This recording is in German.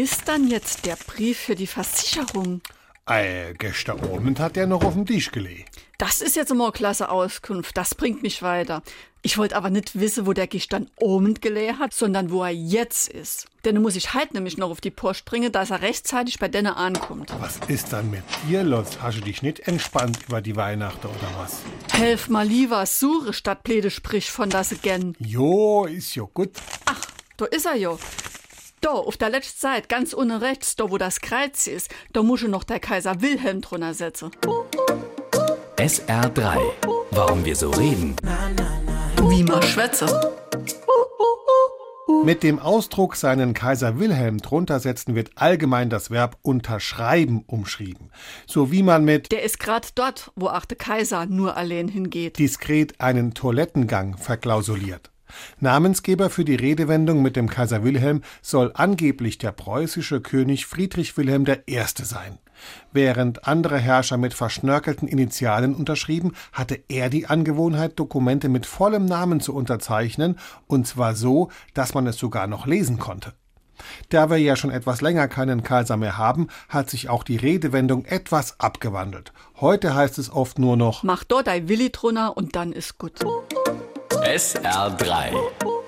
ist dann jetzt der Brief für die Versicherung? Äh, gestern Abend hat er noch auf dem Tisch gelegt. Das ist jetzt immer eine klasse Auskunft. Das bringt mich weiter. Ich wollte aber nicht wissen, wo der gestern Abend gelegt hat, sondern wo er jetzt ist. Denn muss ich halt nämlich noch auf die Post bringen, dass er rechtzeitig bei denen ankommt. Was ist dann mit dir los? Hast du dich nicht entspannt über die Weihnachten oder was? Helf mal lieber, Sure statt Pläde sprich von das again. Jo, ist jo gut. Ach, da ist er jo. Da, auf der letzten Seite, ganz unten rechts, da wo das Kreuz ist, da muss ich noch der Kaiser Wilhelm drunter setzen. SR3. Warum wir so reden. Wie man schwätze. Mit dem Ausdruck seinen Kaiser Wilhelm drunter setzen wird allgemein das Verb unterschreiben umschrieben. So wie man mit Der ist grad dort, wo auch der Kaiser nur allein hingeht. diskret einen Toilettengang verklausuliert. Namensgeber für die Redewendung mit dem Kaiser Wilhelm soll angeblich der preußische König Friedrich Wilhelm I. sein. Während andere Herrscher mit verschnörkelten Initialen unterschrieben, hatte er die Angewohnheit, Dokumente mit vollem Namen zu unterzeichnen, und zwar so, dass man es sogar noch lesen konnte. Da wir ja schon etwas länger keinen Kaiser mehr haben, hat sich auch die Redewendung etwas abgewandelt. Heute heißt es oft nur noch Mach dort dein Willi drunter und dann ist gut. SR3.